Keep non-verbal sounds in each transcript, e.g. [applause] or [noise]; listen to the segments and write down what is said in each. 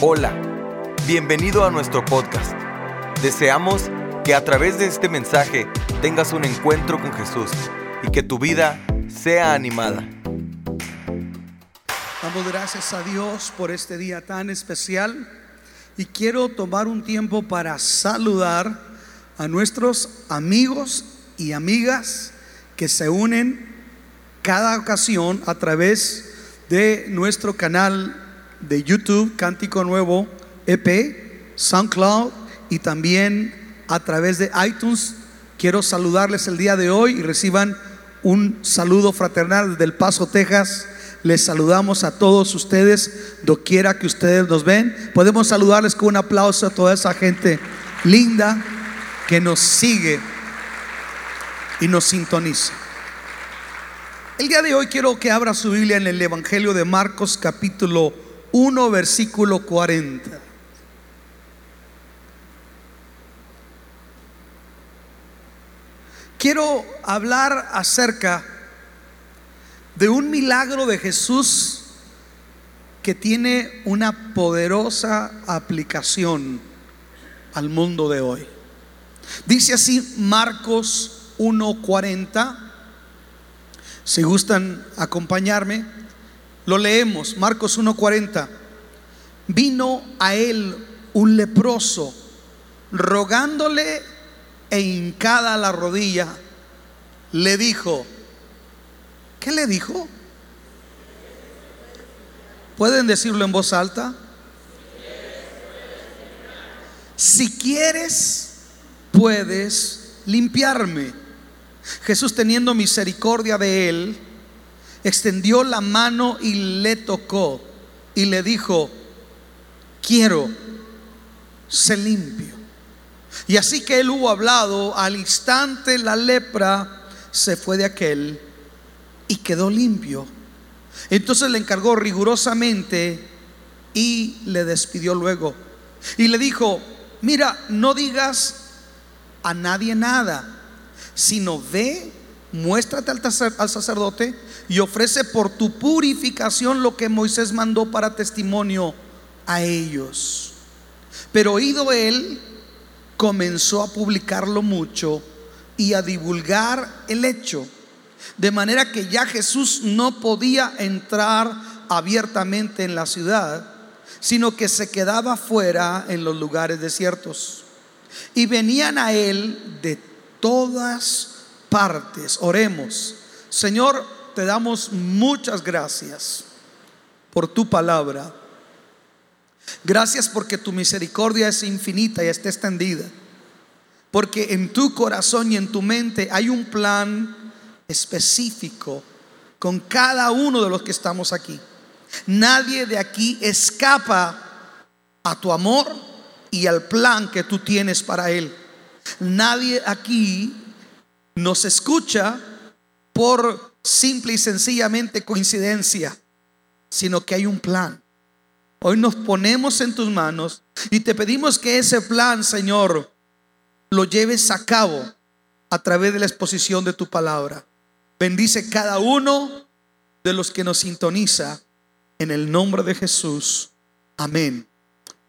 Hola, bienvenido a nuestro podcast. Deseamos que a través de este mensaje tengas un encuentro con Jesús y que tu vida sea animada. Damos gracias a Dios por este día tan especial y quiero tomar un tiempo para saludar a nuestros amigos y amigas que se unen cada ocasión a través de nuestro canal de YouTube, Cántico Nuevo EP, SoundCloud y también a través de iTunes. Quiero saludarles el día de hoy y reciban un saludo fraternal desde El Paso, Texas. Les saludamos a todos ustedes, doquiera que ustedes nos ven. Podemos saludarles con un aplauso a toda esa gente linda que nos sigue y nos sintoniza. El día de hoy quiero que abra su Biblia en el Evangelio de Marcos capítulo 1, versículo 40. Quiero hablar acerca de un milagro de Jesús que tiene una poderosa aplicación al mundo de hoy. Dice así Marcos 1:40. Si gustan acompañarme. Lo leemos, Marcos 1:40. Vino a él un leproso, rogándole e hincada la rodilla, le dijo, ¿qué le dijo? ¿Pueden decirlo en voz alta? Si quieres, puedes limpiarme. Jesús teniendo misericordia de él, extendió la mano y le tocó y le dijo, quiero, ser limpio. Y así que él hubo hablado, al instante la lepra se fue de aquel y quedó limpio. Entonces le encargó rigurosamente y le despidió luego. Y le dijo, mira, no digas a nadie nada, sino ve, muéstrate al sacerdote y ofrece por tu purificación lo que Moisés mandó para testimonio a ellos. Pero oído él, comenzó a publicarlo mucho y a divulgar el hecho. De manera que ya Jesús no podía entrar abiertamente en la ciudad, sino que se quedaba fuera en los lugares desiertos. Y venían a él de todas partes. Oremos. Señor, te damos muchas gracias por tu palabra. Gracias porque tu misericordia es infinita y está extendida. Porque en tu corazón y en tu mente hay un plan específico con cada uno de los que estamos aquí. Nadie de aquí escapa a tu amor y al plan que tú tienes para él. Nadie aquí nos escucha por simple y sencillamente coincidencia, sino que hay un plan. Hoy nos ponemos en tus manos y te pedimos que ese plan, Señor, lo lleves a cabo a través de la exposición de tu palabra. Bendice cada uno de los que nos sintoniza en el nombre de Jesús. Amén.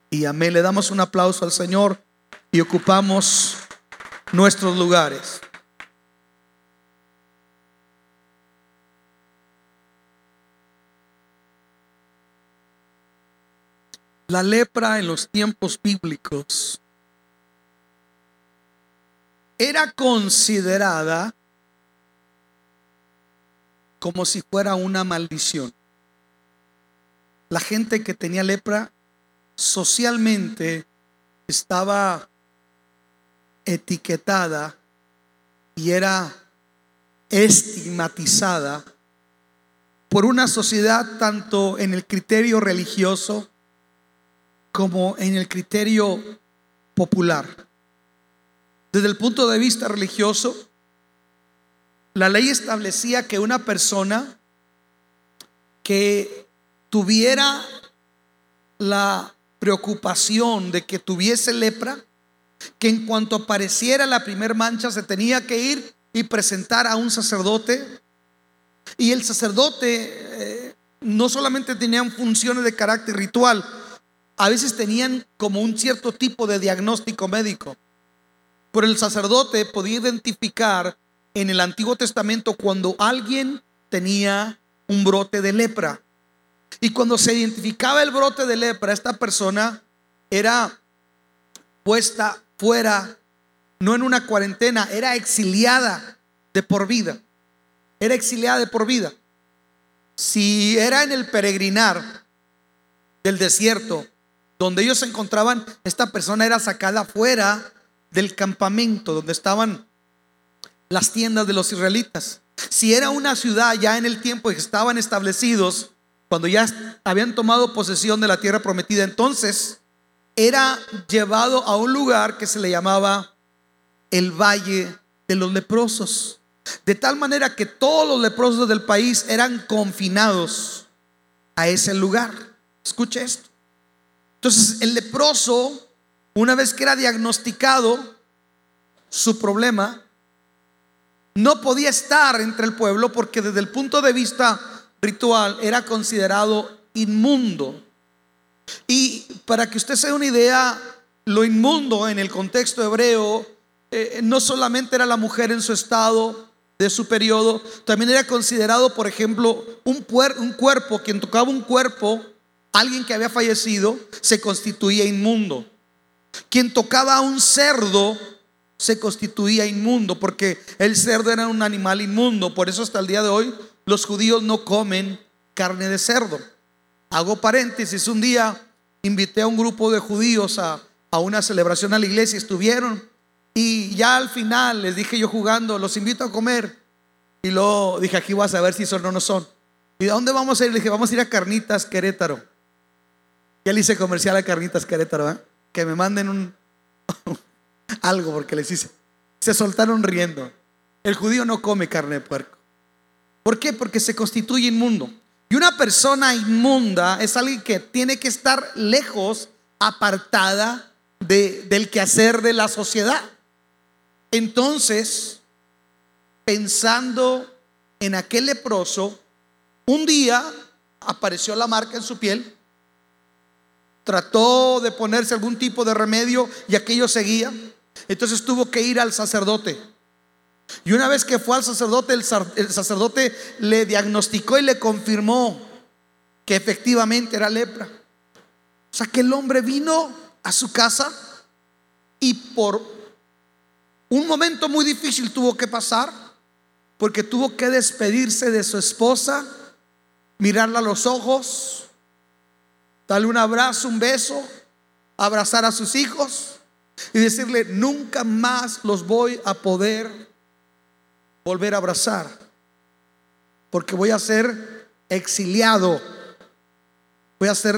Y amén. Le damos un aplauso al Señor y ocupamos nuestros lugares. La lepra en los tiempos bíblicos era considerada como si fuera una maldición. La gente que tenía lepra socialmente estaba etiquetada y era estigmatizada por una sociedad tanto en el criterio religioso como en el criterio popular. Desde el punto de vista religioso, la ley establecía que una persona que tuviera la preocupación de que tuviese lepra, que en cuanto apareciera la primer mancha se tenía que ir y presentar a un sacerdote. Y el sacerdote eh, no solamente tenía funciones de carácter ritual, a veces tenían como un cierto tipo de diagnóstico médico. Pero el sacerdote podía identificar en el Antiguo Testamento cuando alguien tenía un brote de lepra. Y cuando se identificaba el brote de lepra, esta persona era puesta fuera, no en una cuarentena, era exiliada de por vida. Era exiliada de por vida. Si era en el peregrinar del desierto, donde ellos se encontraban, esta persona era sacada fuera del campamento donde estaban las tiendas de los israelitas. Si era una ciudad ya en el tiempo que estaban establecidos, cuando ya habían tomado posesión de la tierra prometida, entonces era llevado a un lugar que se le llamaba el Valle de los Leprosos. De tal manera que todos los leprosos del país eran confinados a ese lugar. Escuche esto. Entonces el leproso, una vez que era diagnosticado su problema, no podía estar entre el pueblo porque desde el punto de vista ritual era considerado inmundo. Y para que usted se dé una idea, lo inmundo en el contexto hebreo eh, no solamente era la mujer en su estado de su periodo, también era considerado, por ejemplo, un, un cuerpo, quien tocaba un cuerpo, alguien que había fallecido, se constituía inmundo. Quien tocaba a un cerdo se constituía inmundo, porque el cerdo era un animal inmundo. Por eso hasta el día de hoy los judíos no comen carne de cerdo. Hago paréntesis, un día invité a un grupo de judíos a, una celebración a la iglesia, estuvieron y ya al final les dije yo jugando, los invito a comer. Y luego dije, aquí vas a ver si son o no son. ¿Y de dónde vamos a ir? Le dije, vamos a ir a Carnitas Querétaro. Ya le hice comercial a Carnitas Querétaro, ¿eh? que me manden un, [laughs] algo porque les hice. Se soltaron riendo. El judío no come carne de puerco. ¿Por qué? Porque se constituye inmundo. Y una persona inmunda es alguien que tiene que estar lejos, apartada de, del quehacer de la sociedad. Entonces, pensando en aquel leproso, un día apareció la marca en su piel, trató de ponerse algún tipo de remedio y aquello seguía. Entonces tuvo que ir al sacerdote. Y una vez que fue al sacerdote, el, sacerdote le diagnosticó y le confirmó que efectivamente era lepra. O sea que el hombre vino a su casa y por un momento muy difícil tuvo que pasar porque tuvo que despedirse de su esposa, mirarla a los ojos, darle un abrazo, un beso, abrazar a sus hijos y decirle, nunca más los voy a poder volver a abrazar, porque voy a ser exiliado, voy a ser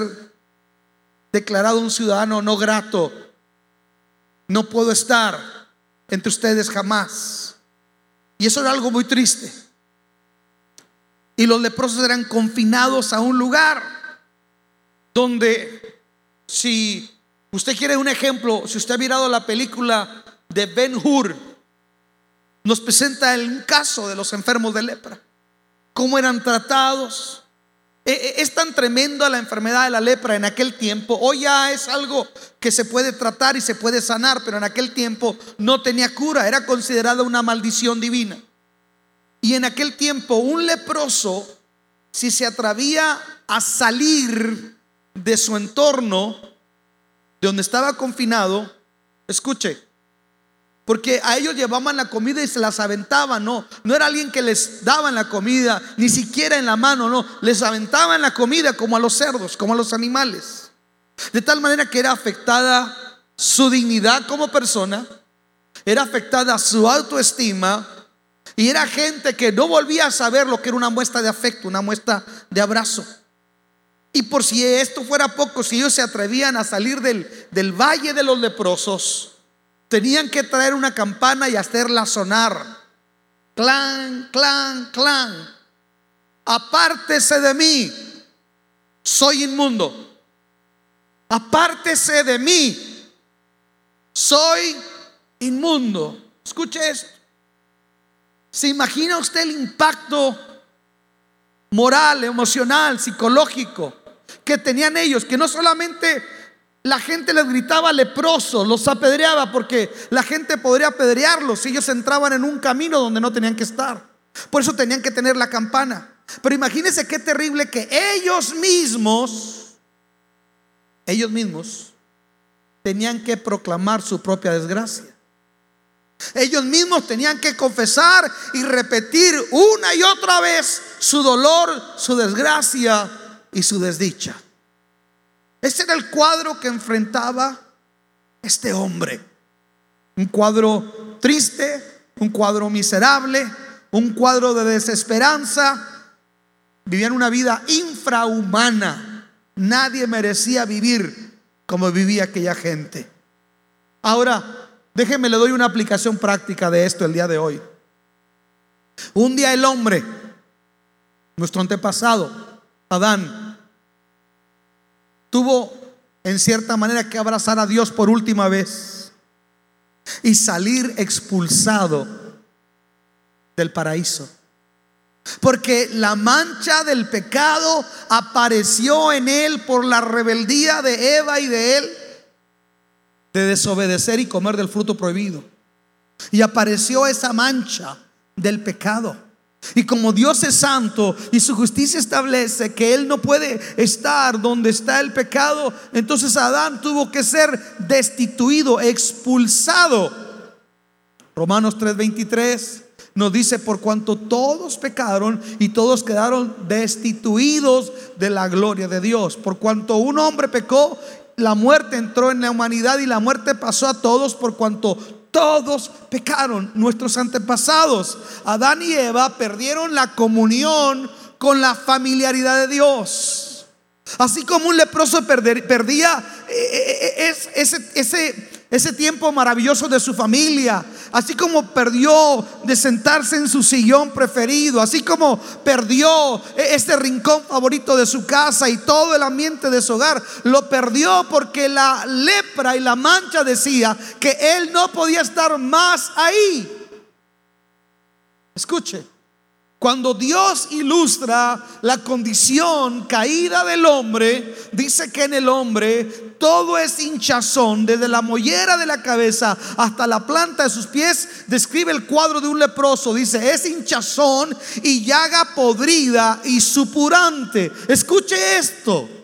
declarado un ciudadano no grato, no puedo estar entre ustedes jamás. Y eso era algo muy triste. Y los leprosos eran confinados a un lugar donde si usted quiere un ejemplo, si usted ha mirado la película de Ben Hur, nos presenta el caso de los enfermos de lepra, cómo eran tratados. E, e, es tan tremenda la enfermedad de la lepra en aquel tiempo. Hoy ya es algo que se puede tratar y se puede sanar, pero en aquel tiempo no tenía cura, era considerada una maldición divina. Y en aquel tiempo un leproso, si se atrevía a salir de su entorno, de donde estaba confinado, escuche, porque a ellos llevaban la comida y se las aventaban, no. No era alguien que les daban la comida, ni siquiera en la mano, no. Les aventaban la comida como a los cerdos, como a los animales. De tal manera que era afectada su dignidad como persona, era afectada su autoestima y era gente que no volvía a saber lo que era una muestra de afecto, una muestra de abrazo. Y por si esto fuera poco, si ellos se atrevían a salir del, del valle de los leprosos, tenían que traer una campana y hacerla sonar. Clan, clan, clan. Apártese de mí, soy inmundo. Apártese de mí, soy inmundo. Escuche esto. ¿Se imagina usted el impacto moral, emocional, psicológico que tenían ellos? Que no solamente la gente les gritaba leprosos, los apedreaba porque la gente podría apedrearlos si ellos entraban en un camino donde no tenían que estar. Por eso tenían que tener la campana. Pero imagínense qué terrible que ellos mismos, ellos mismos, tenían que proclamar su propia desgracia. Ellos mismos tenían que confesar y repetir una y otra vez su dolor, su desgracia y su desdicha. Ese era el cuadro que enfrentaba este hombre. Un cuadro triste, un cuadro miserable, un cuadro de desesperanza. Vivían una vida infrahumana. Nadie merecía vivir como vivía aquella gente. Ahora, déjenme le doy una aplicación práctica de esto el día de hoy. Un día el hombre, nuestro antepasado, Adán, tuvo en cierta manera que abrazar a Dios por última vez y salir expulsado del paraíso. Porque la mancha del pecado apareció en él por la rebeldía de Eva y de él de desobedecer y comer del fruto prohibido. Y apareció esa mancha del pecado. Y como Dios es santo y su justicia establece que Él no puede estar donde está el pecado, entonces Adán tuvo que ser destituido, expulsado. Romanos 3:23 nos dice, por cuanto todos pecaron y todos quedaron destituidos de la gloria de Dios, por cuanto un hombre pecó, la muerte entró en la humanidad y la muerte pasó a todos por cuanto todos pecaron, nuestros antepasados. Adán y Eva perdieron la comunión con la familiaridad de Dios. Así como un leproso perdía eh, eh, eh, ese, ese, ese tiempo maravilloso de su familia, así como perdió de sentarse en su sillón preferido, así como perdió este rincón favorito de su casa y todo el ambiente de su hogar, lo perdió porque la lepra y la mancha decía que él no podía estar más ahí. Escuche, cuando Dios ilustra la condición caída del hombre, dice que en el hombre todo es hinchazón, desde la mollera de la cabeza hasta la planta de sus pies. Describe el cuadro de un leproso, dice, es hinchazón y llaga podrida y supurante. Escuche esto.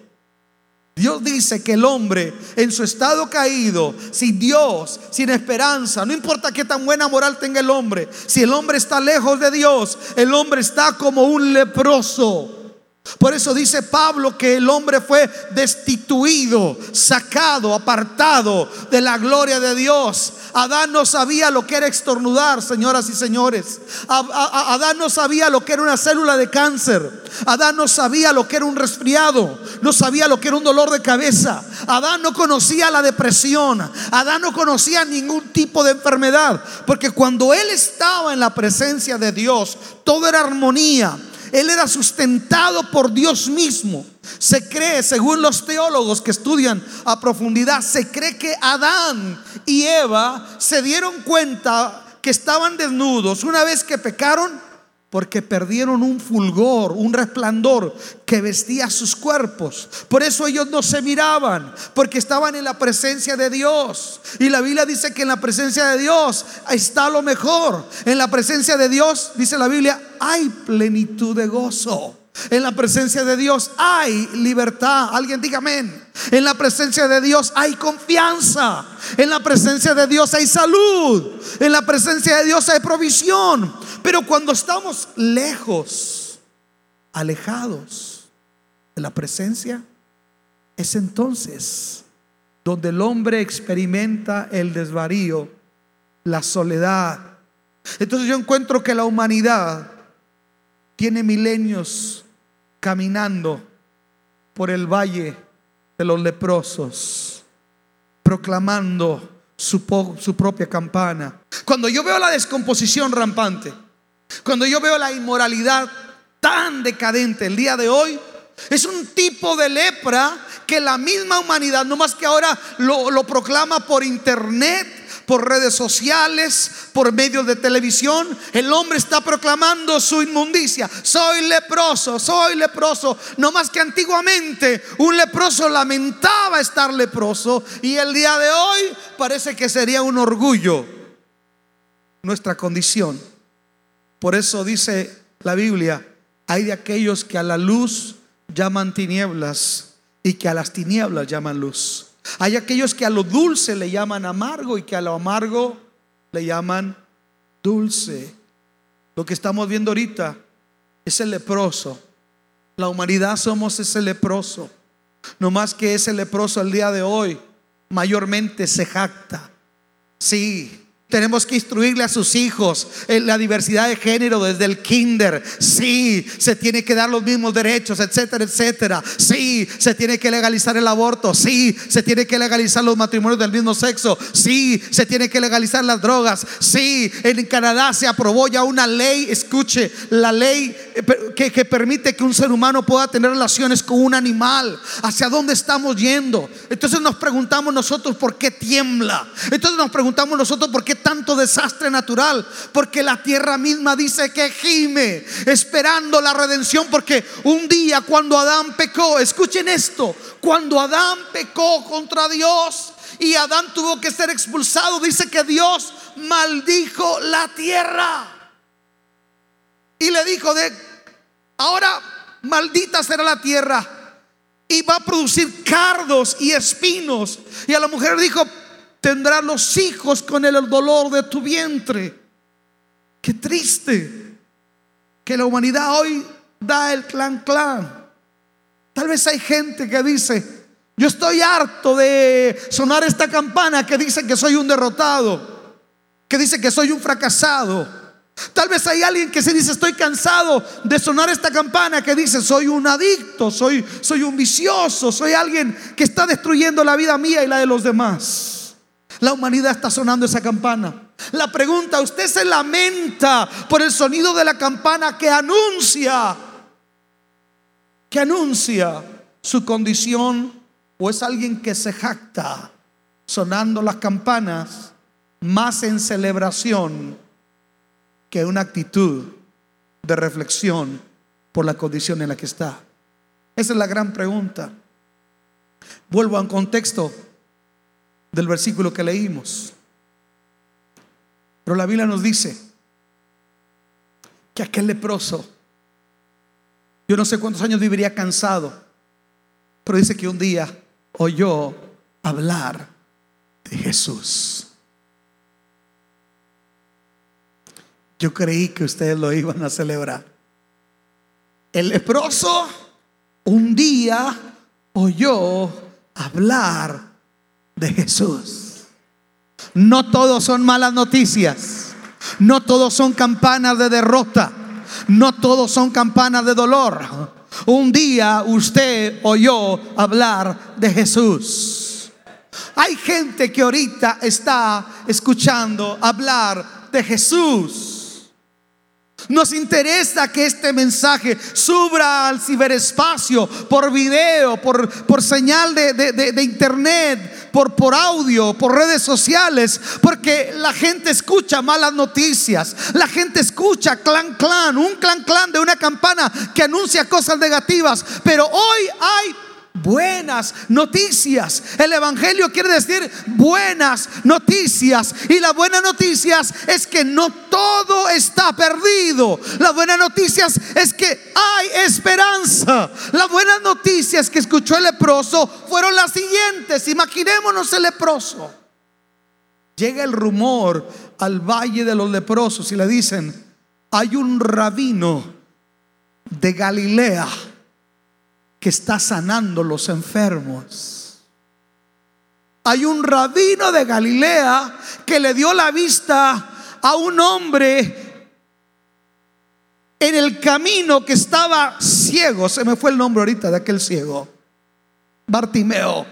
Dios dice que el hombre en su estado caído, sin Dios, sin esperanza, no importa qué tan buena moral tenga el hombre, si el hombre está lejos de Dios, el hombre está como un leproso. Por eso dice Pablo que el hombre fue destituido, sacado, apartado de la gloria de Dios. Adán no sabía lo que era estornudar, señoras y señores. Adán no sabía lo que era una célula de cáncer. Adán no sabía lo que era un resfriado. No sabía lo que era un dolor de cabeza. Adán no conocía la depresión. Adán no conocía ningún tipo de enfermedad. Porque cuando él estaba en la presencia de Dios, todo era armonía él era sustentado por Dios mismo. Se cree, según los teólogos que estudian a profundidad, se cree que Adán y Eva se dieron cuenta que estaban desnudos una vez que pecaron porque perdieron un fulgor, un resplandor que vestía sus cuerpos. Por eso ellos no se miraban, porque estaban en la presencia de Dios. Y la Biblia dice que en la presencia de Dios está lo mejor. En la presencia de Dios, dice la Biblia, hay plenitud de gozo. En la presencia de Dios hay libertad. Alguien diga amén. En la presencia de Dios hay confianza. En la presencia de Dios hay salud. En la presencia de Dios hay provisión. Pero cuando estamos lejos, alejados de la presencia, es entonces donde el hombre experimenta el desvarío, la soledad. Entonces yo encuentro que la humanidad tiene milenios caminando por el valle de los leprosos, proclamando su, su, propia campana. Cuando yo veo la descomposición rampante, cuando yo veo la inmoralidad tan decadente el día de hoy, es un tipo de lepra que la misma humanidad, no más que ahora lo, lo proclama por internet, por redes sociales, por medios de televisión, el hombre está proclamando su inmundicia. Soy leproso, soy leproso. No más que antiguamente un leproso lamentaba estar leproso y el día de hoy parece que sería un orgullo nuestra condición. Por eso dice la Biblia, hay de aquellos que a la luz llaman tinieblas y que a las tinieblas llaman luz. Hay aquellos que a lo dulce le llaman amargo y que a lo amargo le llaman dulce. Lo que estamos viendo ahorita es el leproso. La humanidad somos ese leproso. No más que ese leproso al día de hoy mayormente se jacta. Sí, tenemos que instruirle a sus hijos en la diversidad de género desde el kinder. Sí, se tiene que dar los mismos derechos, etcétera, etcétera. Sí, se tiene que legalizar el aborto. Sí, se tiene que legalizar los matrimonios del mismo sexo. Sí, se tiene que legalizar las drogas. Sí, en Canadá se aprobó ya una ley, escuche, la ley eh, que, que permite que un ser humano pueda tener relaciones con un animal. ¿Hacia dónde estamos yendo? Entonces nos preguntamos nosotros por qué tiembla. Entonces nos preguntamos nosotros por qué tanto desastre natural? Porque la tierra misma dice que gime, esperando la redención, porque un día cuando Adán pecó, escuchen esto, cuando Adán pecó contra Dios y Adán tuvo que ser expulsado, dice que Dios maldijo la tierra. Y le dijo de, ahora maldita será la tierra y va a producir cardos y espinos. Y a la mujer dijo, tendrás los hijos con el dolor de tu vientre. Qué triste que la humanidad hoy da el clan clan. Tal vez hay gente que dice, yo estoy harto de sonar esta campana que dice que soy un derrotado, que dice que soy un fracasado. Tal vez hay alguien que se dice, estoy cansado de sonar esta campana que dice, soy un adicto, soy, soy un vicioso, soy alguien que está destruyendo la vida mía y la de los demás. La humanidad está sonando esa campana. La pregunta, ¿usted se lamenta por el sonido de la campana que anuncia, que anuncia su condición o es alguien que se jacta sonando las campanas más en celebración que una actitud de reflexión por la condición en la que está? Esa es la gran pregunta. Vuelvo a un contexto del versículo que leímos. Pero la Biblia nos dice que aquel leproso, yo no sé cuántos años viviría cansado, pero dice que un día oyó hablar de Jesús. Yo creí que ustedes lo iban a celebrar. El leproso un día oyó hablar de Jesús. No todos son malas noticias. No todos son campanas de derrota. No todos son campanas de dolor. Un día usted oyó hablar de Jesús. Hay gente que ahorita está escuchando hablar de Jesús. Nos interesa que este mensaje suba al ciberespacio por video, por, por señal de, de, internet, por, por audio, por redes sociales, porque la gente escucha malas noticias, la gente escucha clan clan, un clan clan de una campana que anuncia cosas negativas, pero hoy hay buenas noticias. El Evangelio quiere decir buenas noticias. Y la buena noticias es que no todo está perdido. La buena noticias es que hay esperanza. La buena noticias que escuchó el leproso fueron las siguientes. Imaginémonos el leproso. Llega el rumor al valle de los leprosos y le dicen, hay un rabino de Galilea está sanando los enfermos. Hay un rabino de Galilea que le dio la vista a un hombre en el camino que estaba ciego. Se me fue el nombre ahorita de aquel ciego. Bartimeo.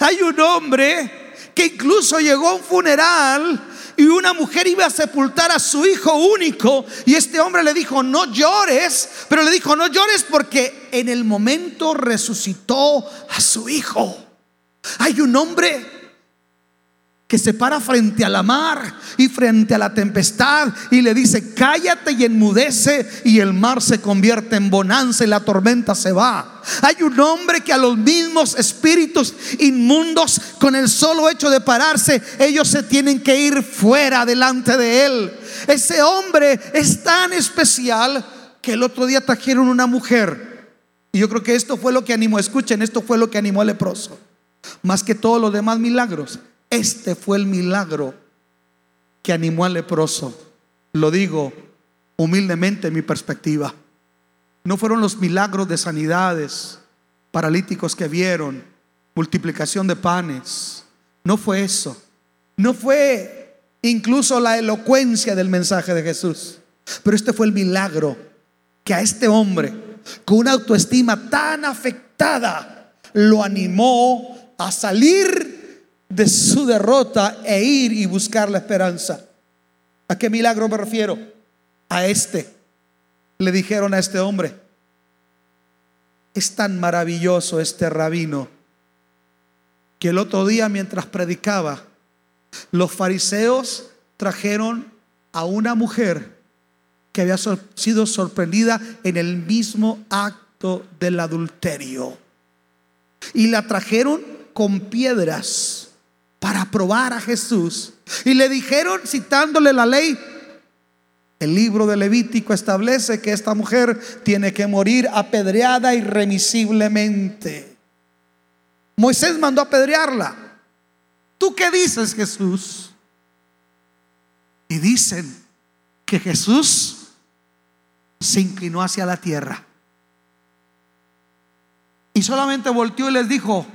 Hay un hombre que incluso llegó a un funeral y una mujer iba a sepultar a su hijo único y este hombre le dijo, no llores, pero le dijo, no llores porque en el momento resucitó a su hijo. Hay un hombre que se para frente a la mar y frente a la tempestad y le dice, cállate y enmudece y el mar se convierte en bonanza y la tormenta se va. Hay un hombre que a los mismos espíritus inmundos, con el solo hecho de pararse, ellos se tienen que ir fuera delante de él. Ese hombre es tan especial que el otro día trajeron una mujer. Y yo creo que esto fue lo que animó, escuchen, esto fue lo que animó al leproso. Más que todos los demás milagros este fue el milagro que animó al leproso. Lo digo humildemente en mi perspectiva. No fueron los milagros de sanidades, paralíticos que vieron, multiplicación de panes. No fue eso. No fue incluso la elocuencia del mensaje de Jesús. Pero este fue el milagro que a este hombre, con una autoestima tan afectada, lo animó a salir de su derrota e ir y buscar la esperanza. ¿A qué milagro me refiero? A este. Le dijeron a este hombre, es tan maravilloso este rabino que el otro día mientras predicaba, los fariseos trajeron a una mujer que había sido sorprendida en el mismo acto del adulterio. Y la trajeron con piedras para probar a Jesús. Y le dijeron, citándole la ley, el libro de Levítico establece que esta mujer tiene que morir apedreada irremisiblemente. Moisés mandó apedrearla. ¿Tú qué dices, Jesús? Y dicen que Jesús se inclinó hacia la tierra. Y solamente volteó y les dijo,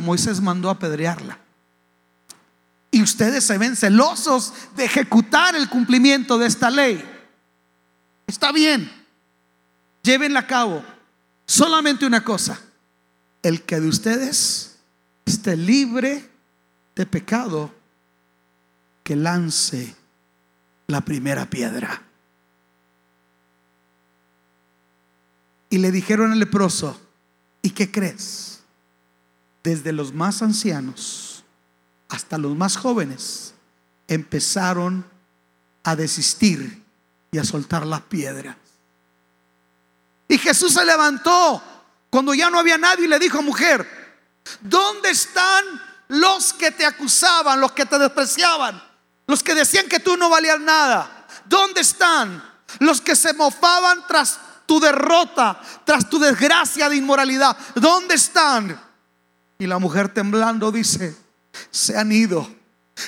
Moisés mandó a apedrearla. Y ustedes se ven celosos de ejecutar el cumplimiento de esta ley. Está bien, llévenla a cabo. Solamente una cosa, el que de ustedes esté libre de pecado, que lance la primera piedra. Y le dijeron al leproso, ¿y qué crees? Desde los más ancianos hasta los más jóvenes, empezaron a desistir y a soltar las piedras. Y Jesús se levantó cuando ya no había nadie y le dijo, mujer, ¿dónde están los que te acusaban, los que te despreciaban, los que decían que tú no valías nada? ¿Dónde están los que se mofaban tras tu derrota, tras tu desgracia de inmoralidad? ¿Dónde están? Y la mujer temblando dice, se han ido.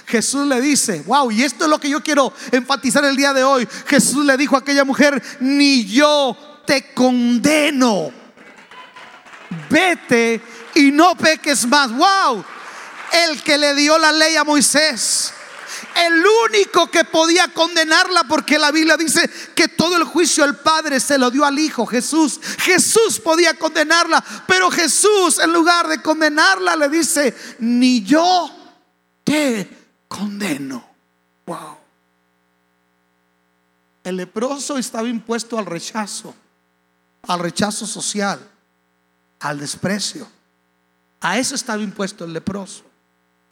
Jesús le dice, wow, y esto es lo que yo quiero enfatizar el día de hoy. Jesús le dijo a aquella mujer, ni yo te condeno. Vete y no peques más. Wow, el que le dio la ley a Moisés el único que podía condenarla, porque la Biblia dice que todo el juicio el Padre se lo dio al Hijo Jesús. Jesús podía condenarla, pero Jesús en lugar de condenarla le dice, ni yo te condeno. Wow. El leproso estaba impuesto al rechazo, al rechazo social, al desprecio. A eso estaba impuesto el leproso.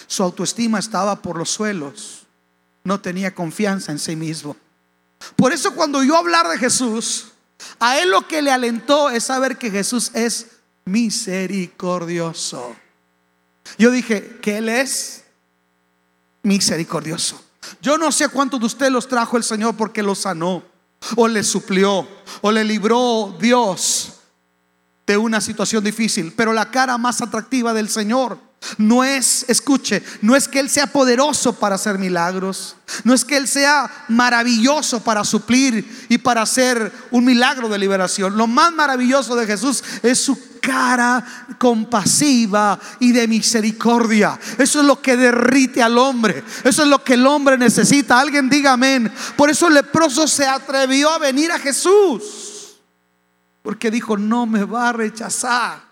Su autoestima estaba por los suelos no tenía confianza en sí mismo. Por eso cuando yo hablar de Jesús, a él lo que le alentó es saber que Jesús es misericordioso. Yo dije que Él es misericordioso. Yo no sé cuántos de ustedes los trajo el Señor porque los sanó, o le suplió, o le libró Dios de una situación difícil. Pero la cara más atractiva del Señor no es, escuche, no es que Él sea poderoso para hacer milagros, no es que Él sea maravilloso para suplir y para hacer un milagro de liberación. Lo más maravilloso de Jesús es su cara compasiva y de misericordia. Eso es lo que derrite al hombre. Eso es lo que el hombre necesita. Alguien diga amén. Por eso el leproso se atrevió a venir a Jesús. Porque dijo, no me va a rechazar.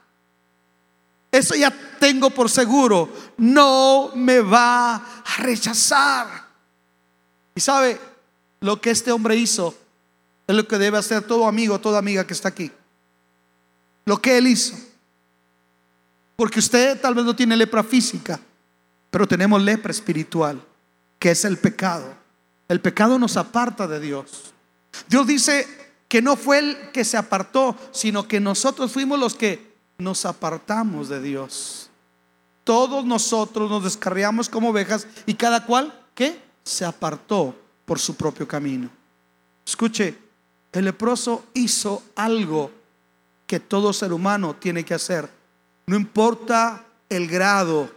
Eso ya tengo por seguro. No me va a rechazar. Y sabe, lo que este hombre hizo es lo que debe hacer todo amigo, toda amiga que está aquí. Lo que él hizo Porque usted tal vez no tiene lepra física, pero tenemos lepra espiritual, que es el pecado. El pecado nos aparta de Dios. Dios dice que no fue el que se apartó, sino que nosotros fuimos los que nos apartamos de Dios. Todos nosotros nos descarriamos como ovejas y cada cual, ¿qué? Se apartó por su propio camino. Escuche, el leproso hizo algo que todo ser humano tiene que hacer. No importa el grado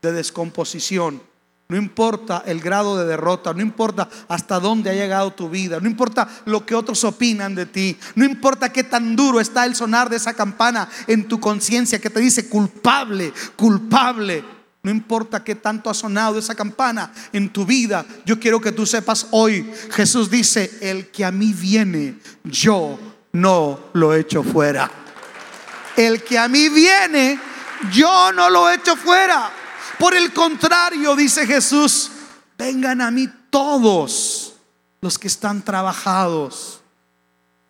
de descomposición, no importa el grado de derrota, no importa hasta dónde ha llegado tu vida, no importa lo que otros opinan de ti, no importa qué tan duro está el sonar de esa campana en tu conciencia que te dice culpable, culpable. No importa qué tanto ha sonado esa campana en tu vida, yo quiero que tú sepas hoy, Jesús dice, el que a mí viene, yo no lo echo fuera. El que a mí viene, yo no lo echo fuera. Por el contrario, dice Jesús, vengan a mí todos los que están trabajados,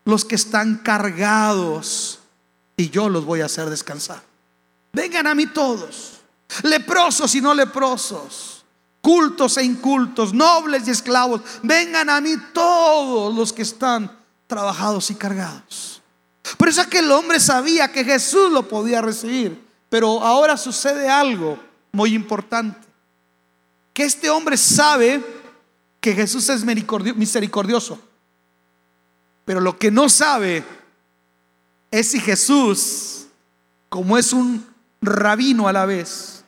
los que están cargados, y yo los voy a hacer descansar. Vengan a mí todos, leprosos y no leprosos, cultos e incultos, nobles y esclavos, vengan a mí todos los que están trabajados y cargados. Por eso aquel hombre sabía que Jesús lo podía recibir, pero ahora sucede algo muy importante. Que este hombre sabe que Jesús es misericordioso. Pero lo que no sabe es si Jesús, como es un rabino a la vez,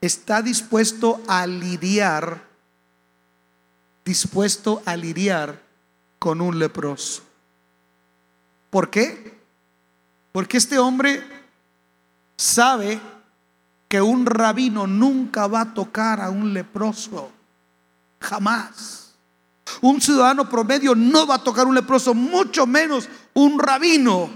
está dispuesto a lidiar, dispuesto a lidiar con un leproso. ¿Por qué? Porque este hombre sabe que un rabino nunca va a tocar a un leproso. Jamás. Un ciudadano promedio no va a tocar un leproso, mucho menos un rabino.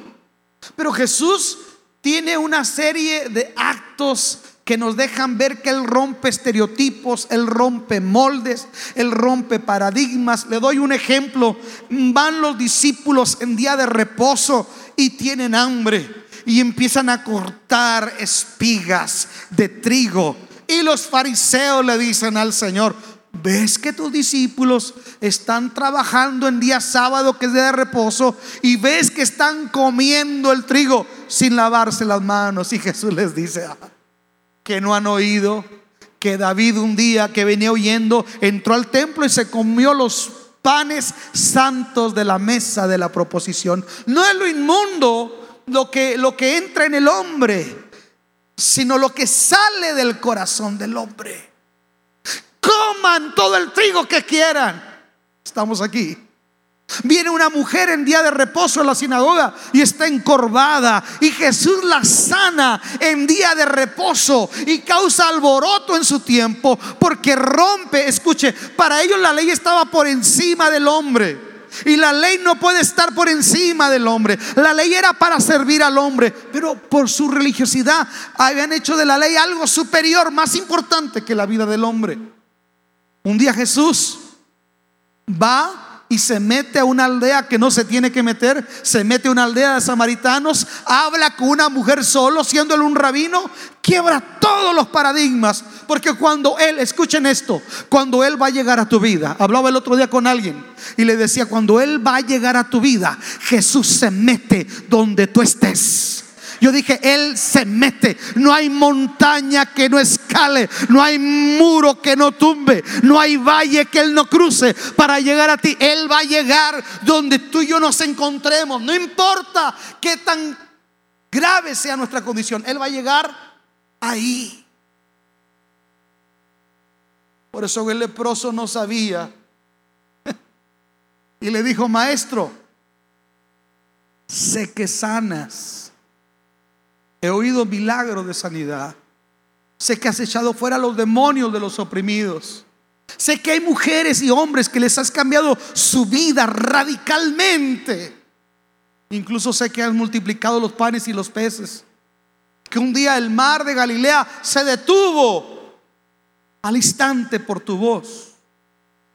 Pero Jesús tiene una serie de actos que nos dejan ver que Él rompe estereotipos, Él rompe moldes, Él rompe paradigmas. Le doy un ejemplo. Van los discípulos en día de reposo y tienen hambre y empiezan a cortar espigas de trigo. Y los fariseos le dicen al Señor, ¿ves que tus discípulos están trabajando en día sábado que es día de reposo y ves que están comiendo el trigo sin lavarse las manos? Y Jesús les dice, ah, que no han oído que David un día que venía oyendo entró al templo y se comió los panes santos de la mesa de la proposición. No es lo inmundo lo que, lo que entra en el hombre, sino lo que sale del corazón del hombre. Coman todo el trigo que quieran. Estamos aquí. Viene una mujer en día de reposo a la sinagoga y está encorvada y Jesús la sana en día de reposo y causa alboroto en su tiempo porque rompe, escuche, para ellos la ley estaba por encima del hombre. Y la ley no puede estar por encima del hombre. La ley era para servir al hombre, pero por su religiosidad habían hecho de la ley algo superior, más importante que la vida del hombre. Un día Jesús va y se mete a una aldea que no se tiene que meter, se mete a una aldea de samaritanos, habla con una mujer solo, siendo él un rabino, quiebra todos los paradigmas, porque cuando él, escuchen esto, cuando él va a llegar a tu vida, hablaba el otro día con alguien y le decía, cuando él va a llegar a tu vida, Jesús se mete donde tú estés. Yo dije, Él se mete. No hay montaña que no escale. No hay muro que no tumbe. No hay valle que Él no cruce para llegar a ti. Él va a llegar donde tú y yo nos encontremos. No importa qué tan grave sea nuestra condición. Él va a llegar ahí. Por eso el leproso no sabía. [laughs] Y le dijo, maestro, sé que sanas. He oído milagros de sanidad. Sé que has echado fuera los demonios de los oprimidos. Sé que hay mujeres y hombres que les has cambiado su vida radicalmente. Incluso sé que has multiplicado los panes y los peces. Que un día el mar de Galilea se detuvo al instante por tu voz.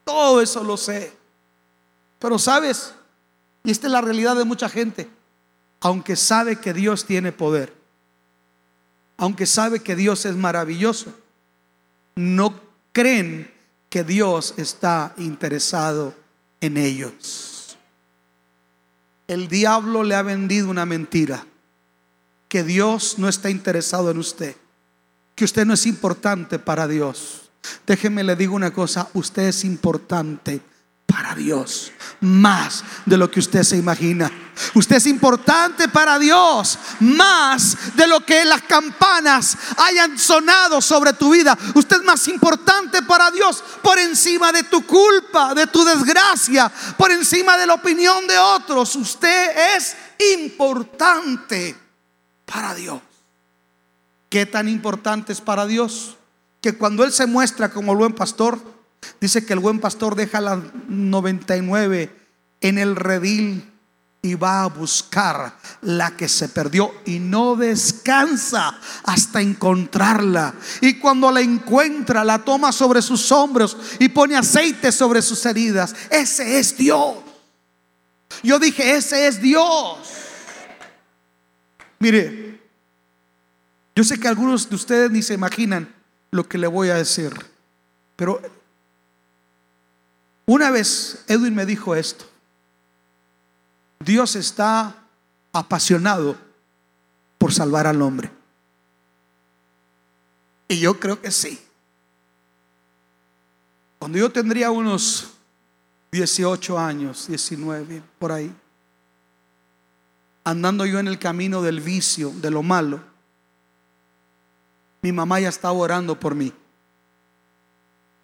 Todo eso lo sé. Pero sabes, y esta es la realidad de mucha gente, aunque sabe que Dios tiene poder, aunque sabe que Dios es maravilloso, no creen que Dios está interesado en ellos. El diablo le ha vendido una mentira, que Dios no está interesado en usted, que usted no es importante para Dios. Déjeme le digo una cosa, usted es importante para Dios, más de lo que usted se imagina. Usted es importante para Dios, más de lo que las campanas hayan sonado sobre tu vida. Usted es más importante para Dios por encima de tu culpa, de tu desgracia, por encima de la opinión de otros. Usted es importante para Dios. ¿Qué tan importante es para Dios? Que cuando Él se muestra como buen pastor, Dice que el buen pastor deja las 99 en el redil y va a buscar la que se perdió y no descansa hasta encontrarla. Y cuando la encuentra, la toma sobre sus hombros y pone aceite sobre sus heridas. Ese es Dios. Yo dije, ese es Dios. Mire, yo sé que algunos de ustedes ni se imaginan lo que le voy a decir, pero una vez Edwin me dijo esto. Dios está apasionado por salvar al hombre. Y yo creo que sí. Cuando yo tendría unos 18 años, 19, por ahí, andando yo en el camino del vicio, de lo malo, mi mamá ya estaba orando por mí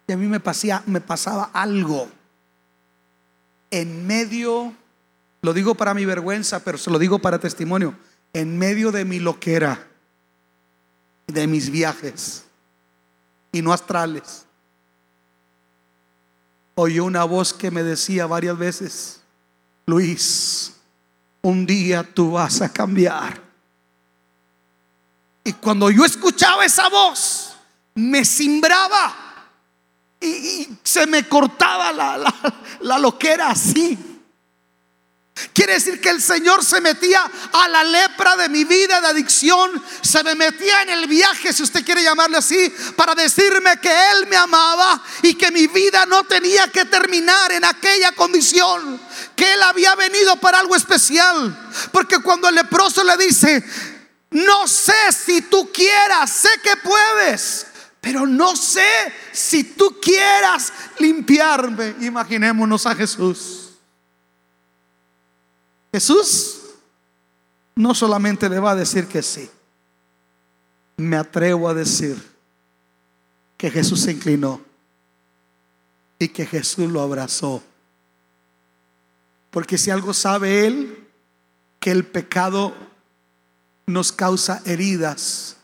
a mí me, pasía, me pasaba algo en medio, lo digo para mi vergüenza, pero se lo digo para testimonio, en medio de mi loquera, de mis viajes, y no astrales. Oí una voz que me decía varias veces, Luis, un día tú vas a cambiar. Y cuando yo escuchaba esa voz, me simbraba y, se me cortaba la, loquera así. Quiere decir que el Señor se metía a la lepra de mi vida de adicción, se me metía en el viaje, si usted quiere llamarlo así, para decirme que Él me amaba y que mi vida no tenía que terminar en aquella condición, que Él había venido para algo especial. Porque cuando el leproso le dice, no sé si tú quieras, sé que puedes, pero no sé si tú quieras limpiarme. Imaginémonos a Jesús. Jesús no solamente le va a decir que sí, me atrevo a decir que Jesús se inclinó y que Jesús lo abrazó. Porque si algo sabe Él, que el pecado nos causa heridas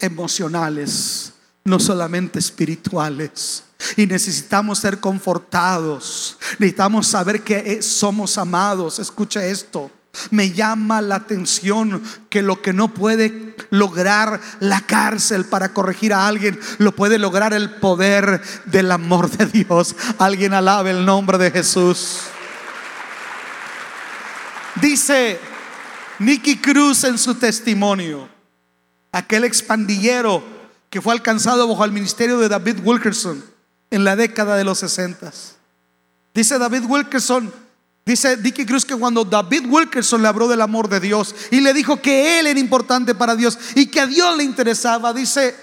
emocionales, no solamente espirituales. Y necesitamos ser confortados. Necesitamos saber que somos amados. Escucha esto. Me llama la atención que lo que no puede lograr la cárcel para corregir a alguien, lo puede lograr el poder del amor de Dios. Alguien alabe el nombre de Jesús. Dice Nicky Cruz en su testimonio, aquel expandillero que fue alcanzado bajo el ministerio de David Wilkerson en la década de los 60. Dice David Wilkerson, dice Dickie Cruz que cuando David Wilkerson le habló del amor de Dios y le dijo que él era importante para Dios y que a Dios le interesaba, dice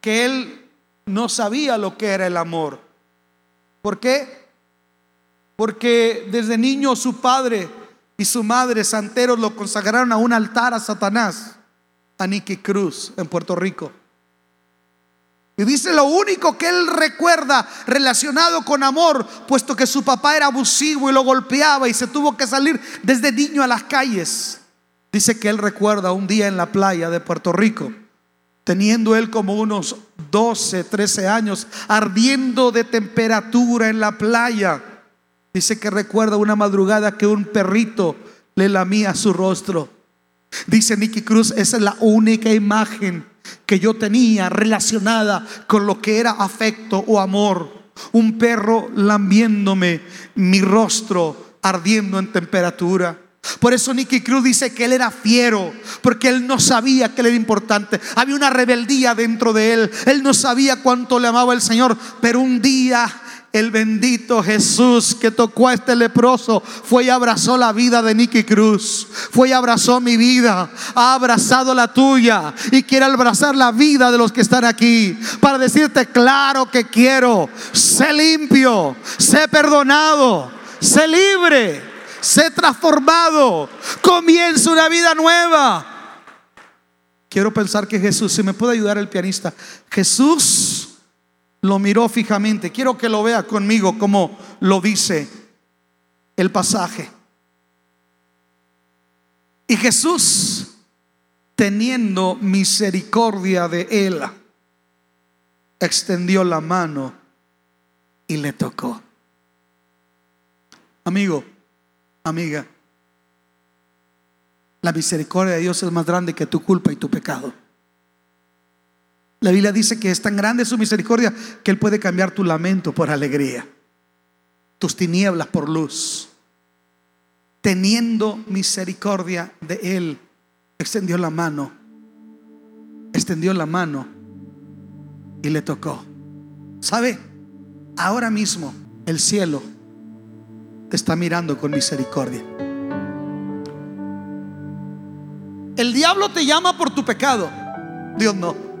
que él no sabía lo que era el amor. ¿Por qué? Porque desde niño su padre y su madre santeros lo consagraron a un altar a Satanás a Nicky Cruz en Puerto Rico. Y dice lo único que él recuerda relacionado con amor, puesto que su papá era abusivo y lo golpeaba y se tuvo que salir desde niño a las calles. Dice que él recuerda un día en la playa de Puerto Rico, teniendo él como unos 12, 13 años, ardiendo de temperatura en la playa. Dice que recuerda una madrugada que un perrito le lamía su rostro. Dice Nicky Cruz, esa es la única imagen que yo tenía relacionada con lo que era afecto o amor. Un perro lambiéndome mi rostro ardiendo en temperatura. Por eso Nicky Cruz dice que él era fiero, porque él no sabía que él era importante. Había una rebeldía dentro de él. Él no sabía cuánto le amaba el Señor, pero un día el bendito Jesús que tocó a este leproso fue y abrazó la vida de Nicky Cruz. Fue y abrazó mi vida. Ha abrazado la tuya. Y quiere abrazar la vida de los que están aquí. Para decirte, claro que quiero. Sé limpio. Sé perdonado. Sé libre. Sé transformado. Comienza una vida nueva. Quiero pensar que Jesús, si me puede ayudar el pianista, Jesús lo miró fijamente. Quiero que lo vea conmigo como lo dice el pasaje. Y Jesús, teniendo misericordia de él, extendió la mano y le tocó. Amigo, amiga, la misericordia de Dios es más grande que tu culpa y tu pecado. La Biblia dice que es tan grande su misericordia que Él puede cambiar tu lamento por alegría, tus tinieblas por luz. Teniendo misericordia de Él, extendió la mano, extendió la mano y le tocó. ¿Sabe? Ahora mismo el cielo te está mirando con misericordia. El diablo te llama por tu pecado, Dios no.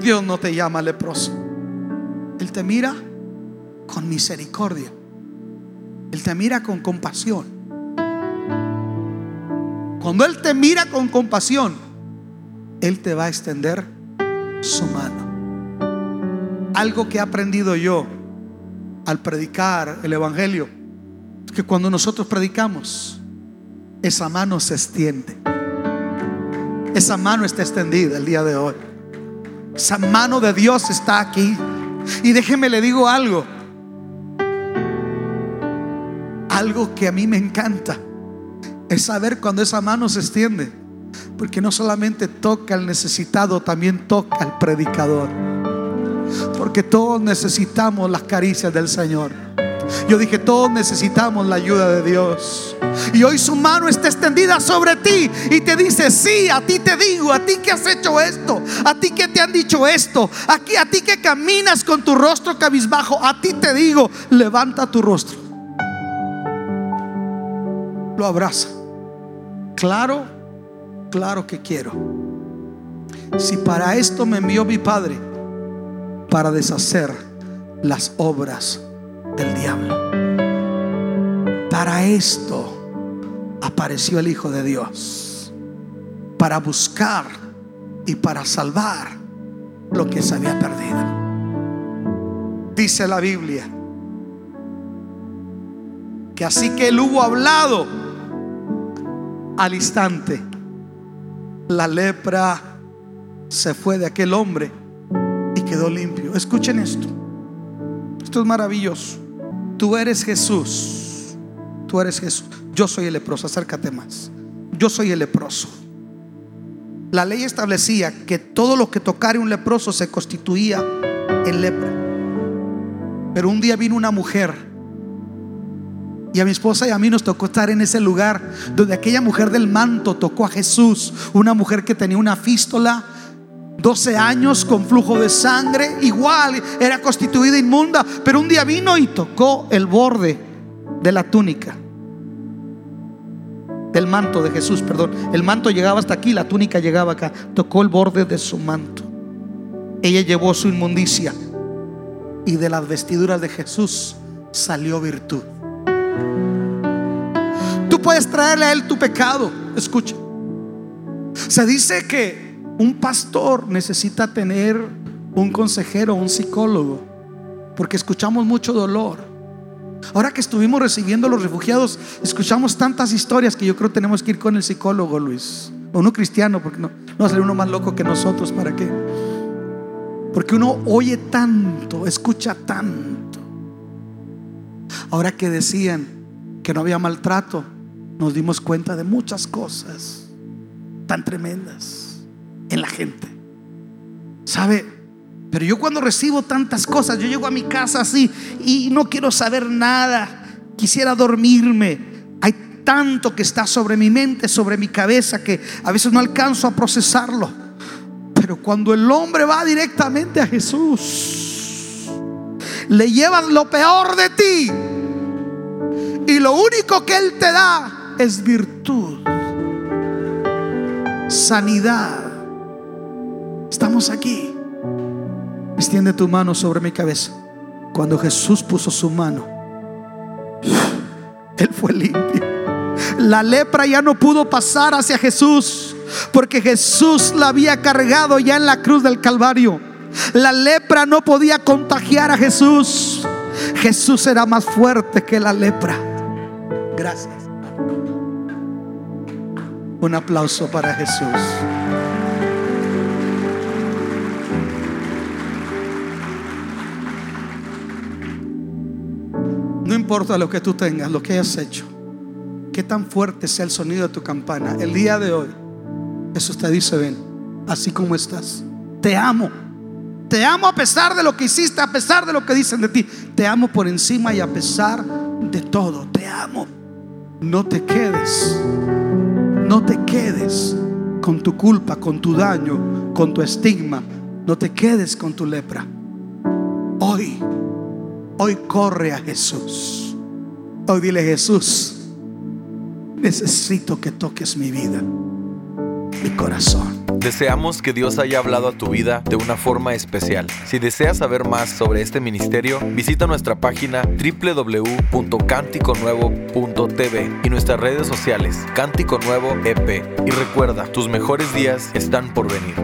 Dios no te llama leproso. Él te mira con misericordia. Él te mira con compasión. Cuando Él te mira con compasión, Él te va a extender su mano. Algo que he aprendido yo al predicar el Evangelio, que cuando nosotros predicamos, esa mano se extiende. Esa mano está extendida el día de hoy. Esa mano de Dios está aquí. Y déjeme le digo algo. Algo que a mí me encanta es saber cuando esa mano se extiende. Porque no solamente toca al necesitado, también toca al predicador. Porque todos necesitamos las caricias del Señor. Yo dije, todos necesitamos la ayuda de Dios. Y hoy su mano está extendida sobre ti y te dice, sí, a ti te digo, a ti que has hecho esto, a ti que te han dicho esto, aquí a ti que caminas con tu rostro cabizbajo, a ti te digo, levanta tu rostro. Lo abraza. Claro, claro que quiero. Si para esto me envió mi Padre, para deshacer las obras del diablo. Para esto apareció el Hijo de Dios para buscar y para salvar lo que se había perdido. Dice la Biblia que así que él hubo hablado al instante, la lepra se fue de aquel hombre y quedó limpio. Escuchen esto. Esto es maravilloso. Tú eres Jesús. Tú eres Jesús. Yo soy el leproso, acércate más. Yo soy el leproso. La ley establecía que todo lo que tocara un leproso se constituía en lepra. Pero un día vino una mujer y a mi esposa y a mí nos tocó estar en ese lugar donde aquella mujer del manto tocó a Jesús, una mujer que tenía una fístola, 12 años con flujo de sangre, igual era constituida inmunda, pero un día vino y tocó el borde de la túnica del manto de Jesús, perdón. El manto llegaba hasta aquí, la túnica llegaba acá. Tocó el borde de su manto. Ella llevó su inmundicia y de las vestiduras de Jesús salió virtud. Tú puedes traerle a él tu pecado. Escucha. Se dice que un pastor necesita tener un consejero, un psicólogo, porque escuchamos mucho dolor. Ahora que estuvimos recibiendo a los refugiados, escuchamos tantas historias que yo creo que tenemos que ir con el psicólogo, Luis. O uno cristiano, porque no, no va a uno más loco que nosotros. ¿Para qué? Porque uno oye tanto, escucha tanto. Ahora que decían que no había maltrato, nos dimos cuenta de muchas cosas tan tremendas en la gente. ¿Sabe? Pero yo cuando recibo tantas cosas, yo llego a mi casa así y no quiero saber nada. Quisiera dormirme. Hay tanto que está sobre mi mente, sobre mi cabeza, que a veces no alcanzo a procesarlo. Pero cuando el hombre va directamente a Jesús, le llevas lo peor de ti. Y lo único que Él te da es virtud, sanidad. Estamos aquí. Extiende tu mano sobre mi cabeza. Cuando Jesús puso su mano, [laughs] Él fue limpio. La lepra ya no pudo pasar hacia Jesús porque Jesús la había cargado ya en la cruz del Calvario. La lepra no podía contagiar a Jesús. Jesús era más fuerte que la lepra. Gracias. Un aplauso para Jesús. No importa lo que tú tengas, lo que hayas hecho, qué tan fuerte sea el sonido de tu campana, el día de hoy, Jesús te dice, ven, así como estás, te amo. Te amo a pesar de lo que hiciste, a pesar de lo que dicen de ti. Te amo por encima y a pesar de todo. Te amo. No te quedes. No te quedes con tu culpa, con tu daño, con tu estigma. No te quedes con tu lepra. Hoy, hoy corre a Jesús. Hoy dile Jesús, necesito que toques mi vida, mi corazón. Deseamos que Dios haya hablado a tu vida de una forma especial. Si deseas saber más sobre este ministerio, visita nuestra página www.canticonuevo.tv y nuestras redes sociales Cántico Nuevo EP. Y recuerda, tus mejores días están por venir.